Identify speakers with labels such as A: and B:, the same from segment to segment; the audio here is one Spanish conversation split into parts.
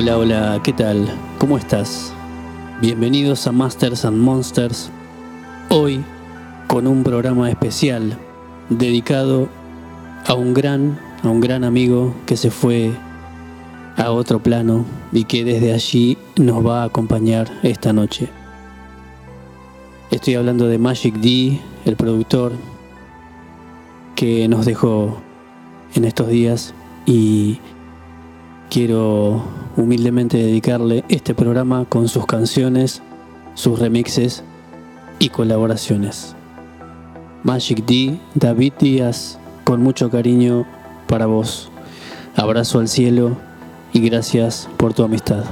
A: Hola, hola, ¿qué tal? ¿Cómo estás? Bienvenidos a Masters and Monsters. Hoy con un programa especial dedicado a un gran, a un gran amigo que se fue a otro plano y que desde allí nos va a acompañar esta noche. Estoy hablando de Magic D, el productor que nos dejó en estos días y quiero humildemente dedicarle este programa con sus canciones, sus remixes y colaboraciones. Magic D, David Díaz, con mucho cariño para vos. Abrazo al cielo y gracias por tu amistad.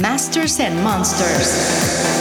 B: Masters and Monsters.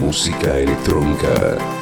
C: Música electrónica.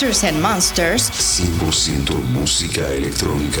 B: Masters and Monsters.
C: 100% música electrónica.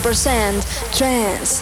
D: 100% trance.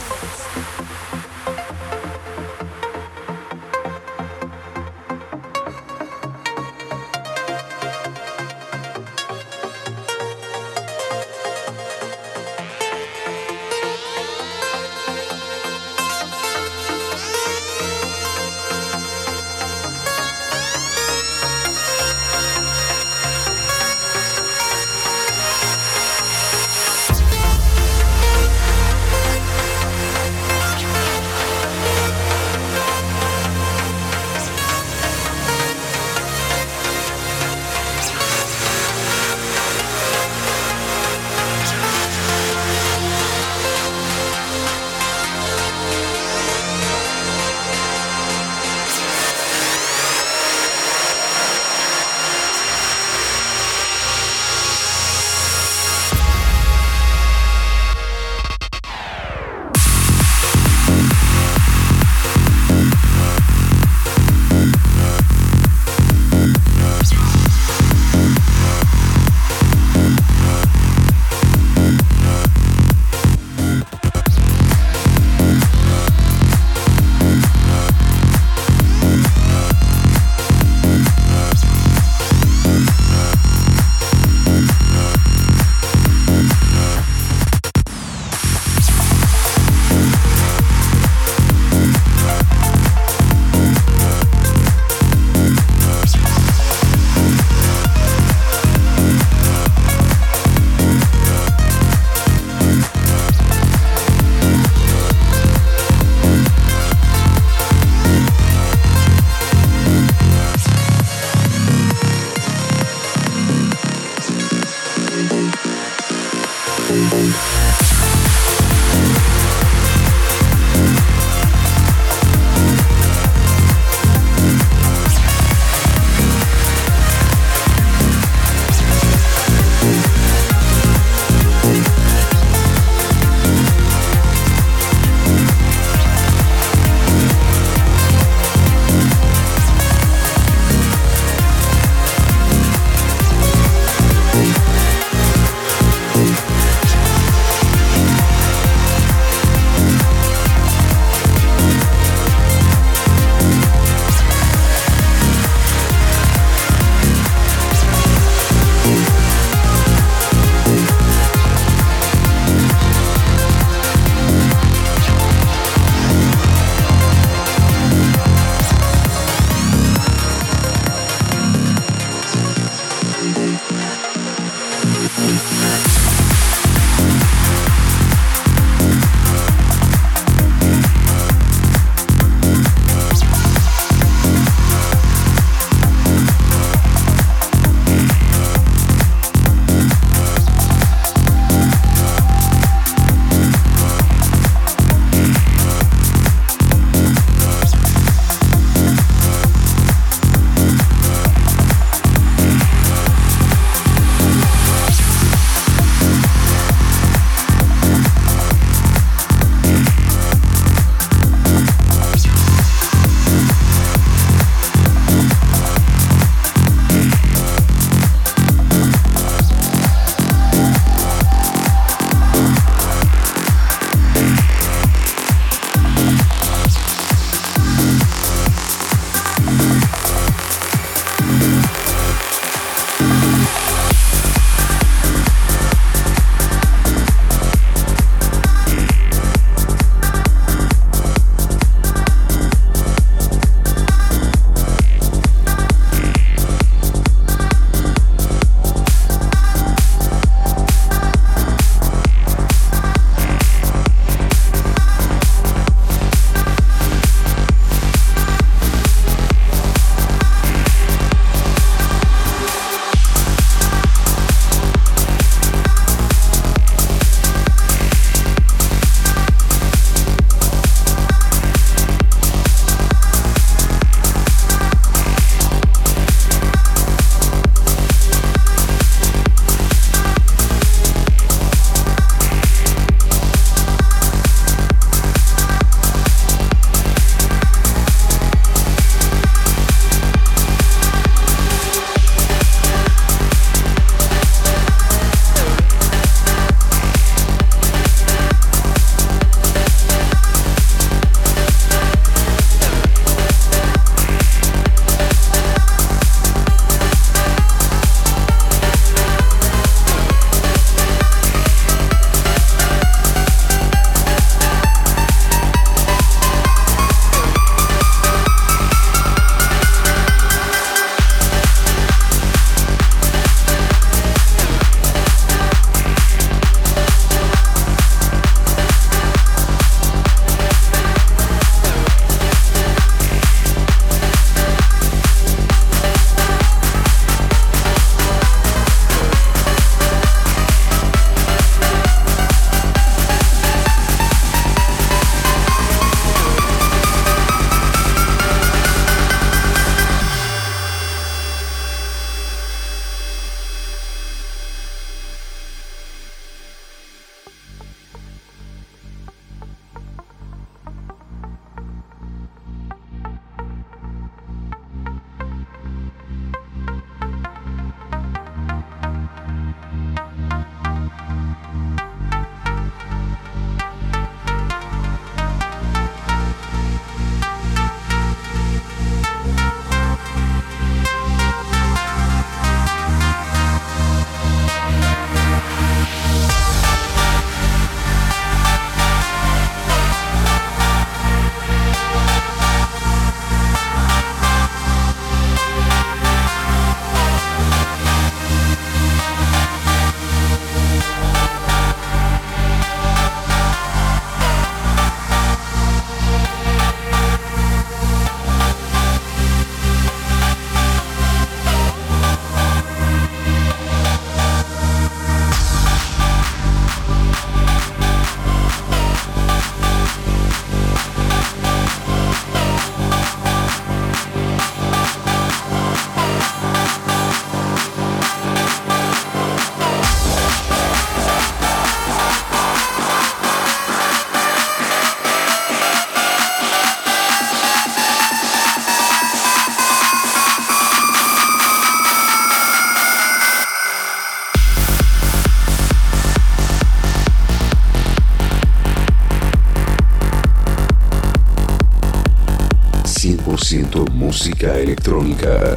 C: Música electrónica.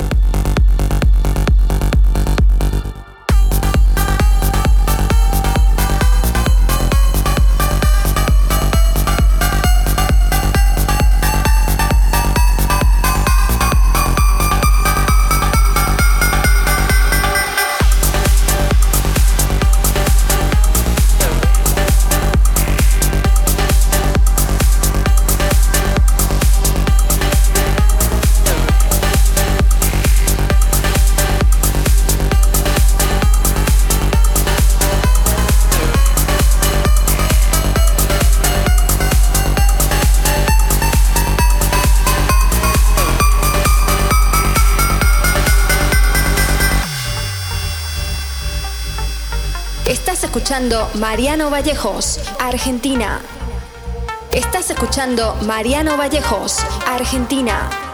D: Escuchando Mariano Vallejos, Argentina. Estás escuchando Mariano Vallejos, Argentina.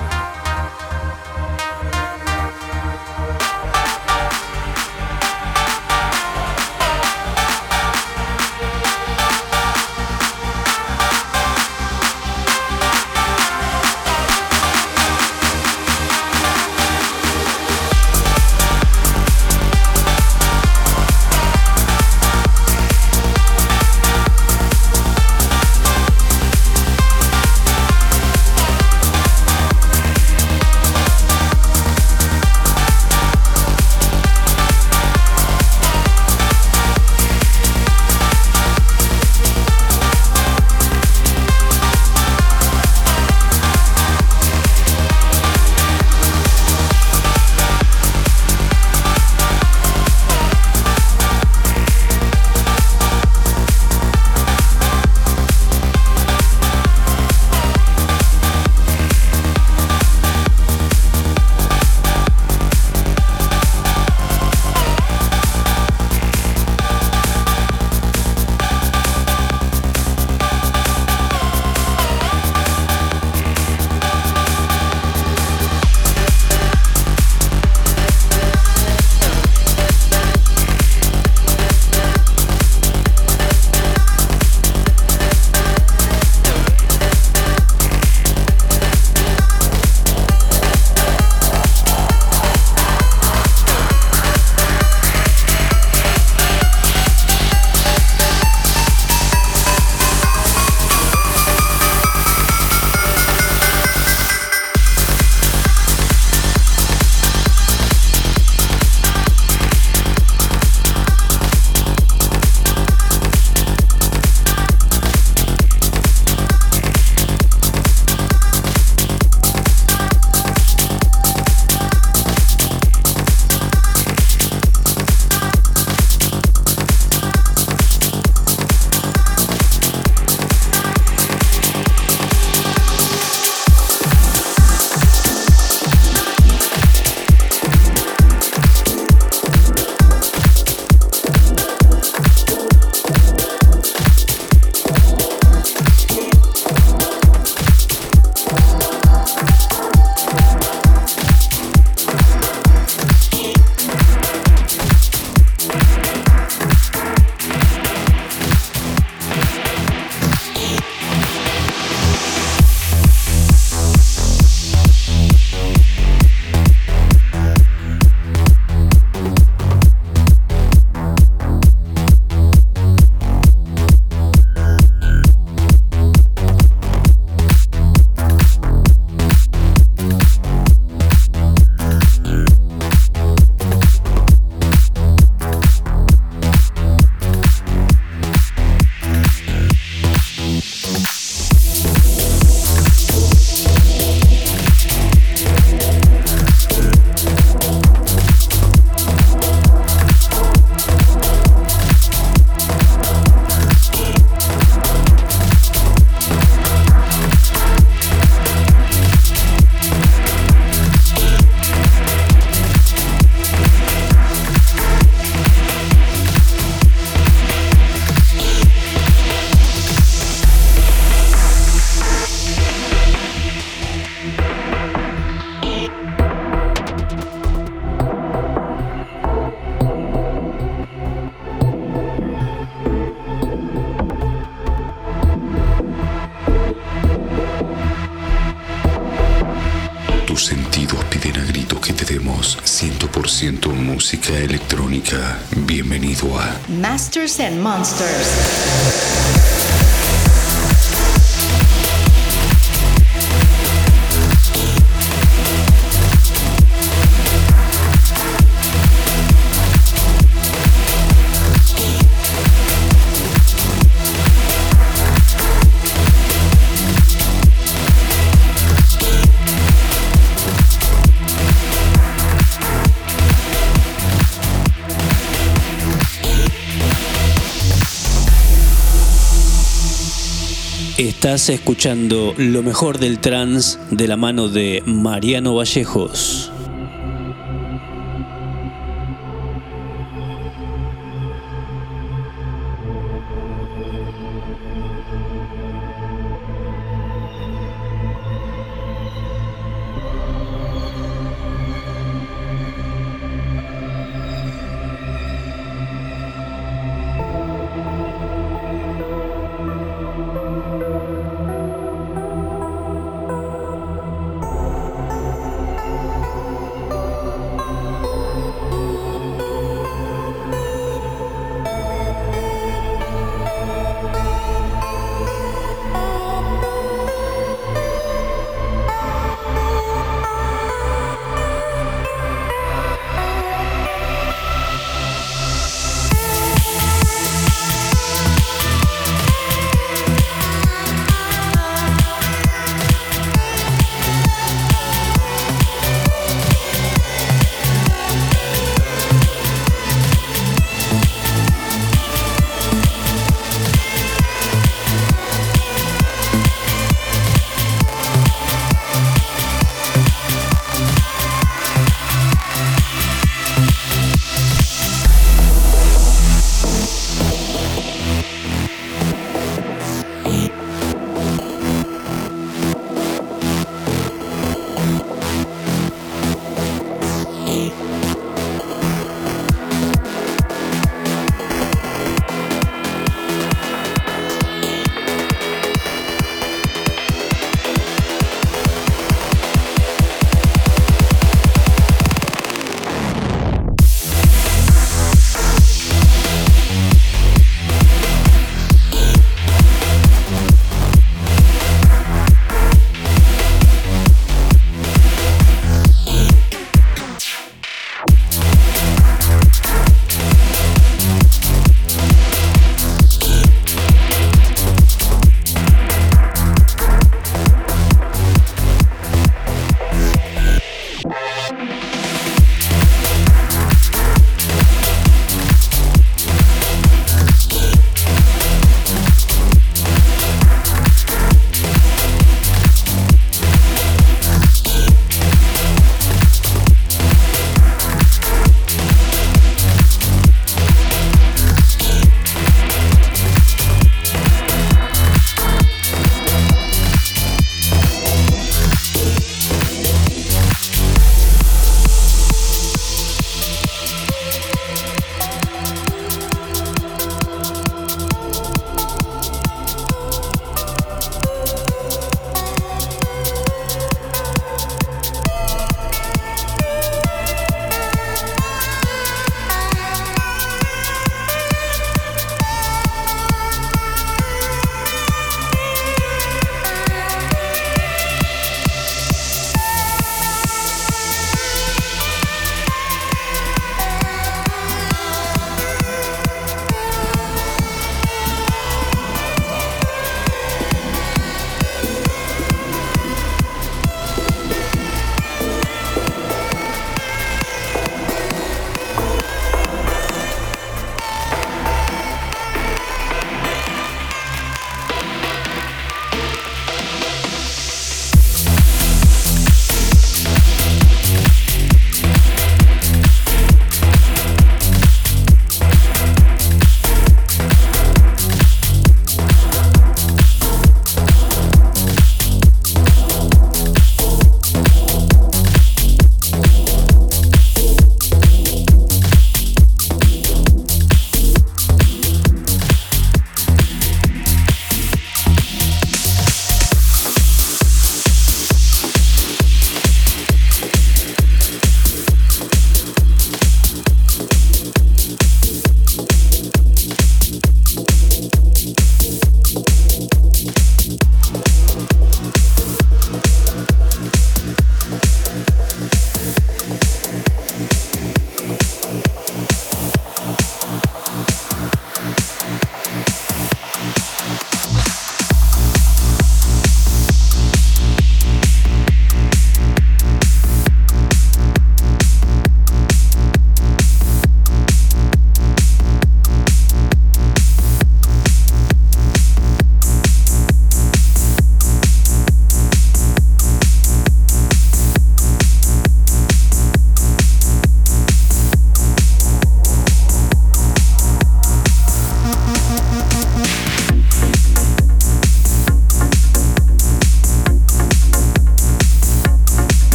C: Música electrónica. Bienvenido a
B: Masters and Monsters.
A: Estás escuchando lo mejor del trance de la mano de Mariano Vallejos.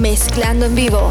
D: Mezclando en vivo.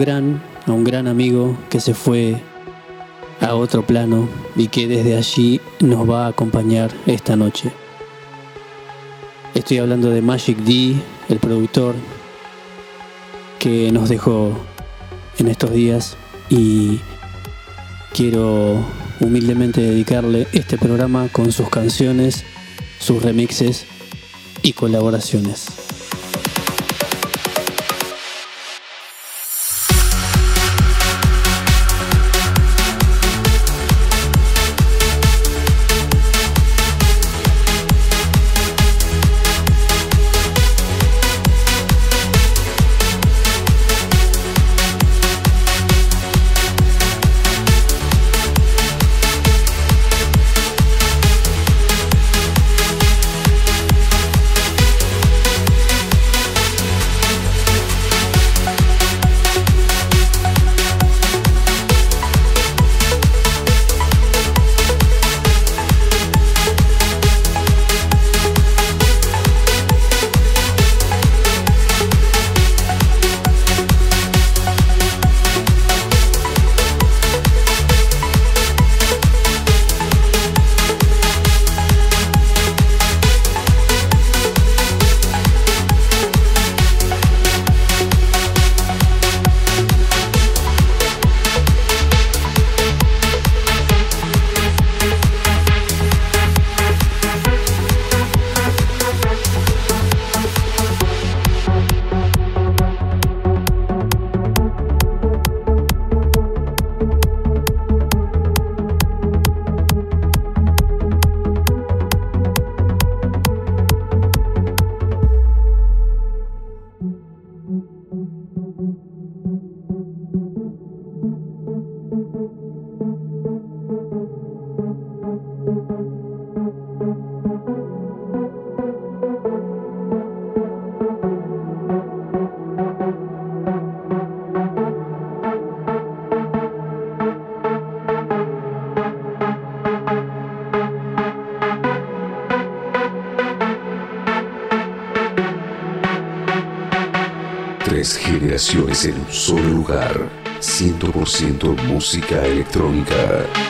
A: Gran, a un gran amigo que se fue a otro plano y que desde allí nos va a acompañar esta noche. Estoy hablando de Magic D, el productor que nos dejó en estos días y quiero humildemente dedicarle este programa con sus canciones, sus remixes y colaboraciones.
C: Música electrónica.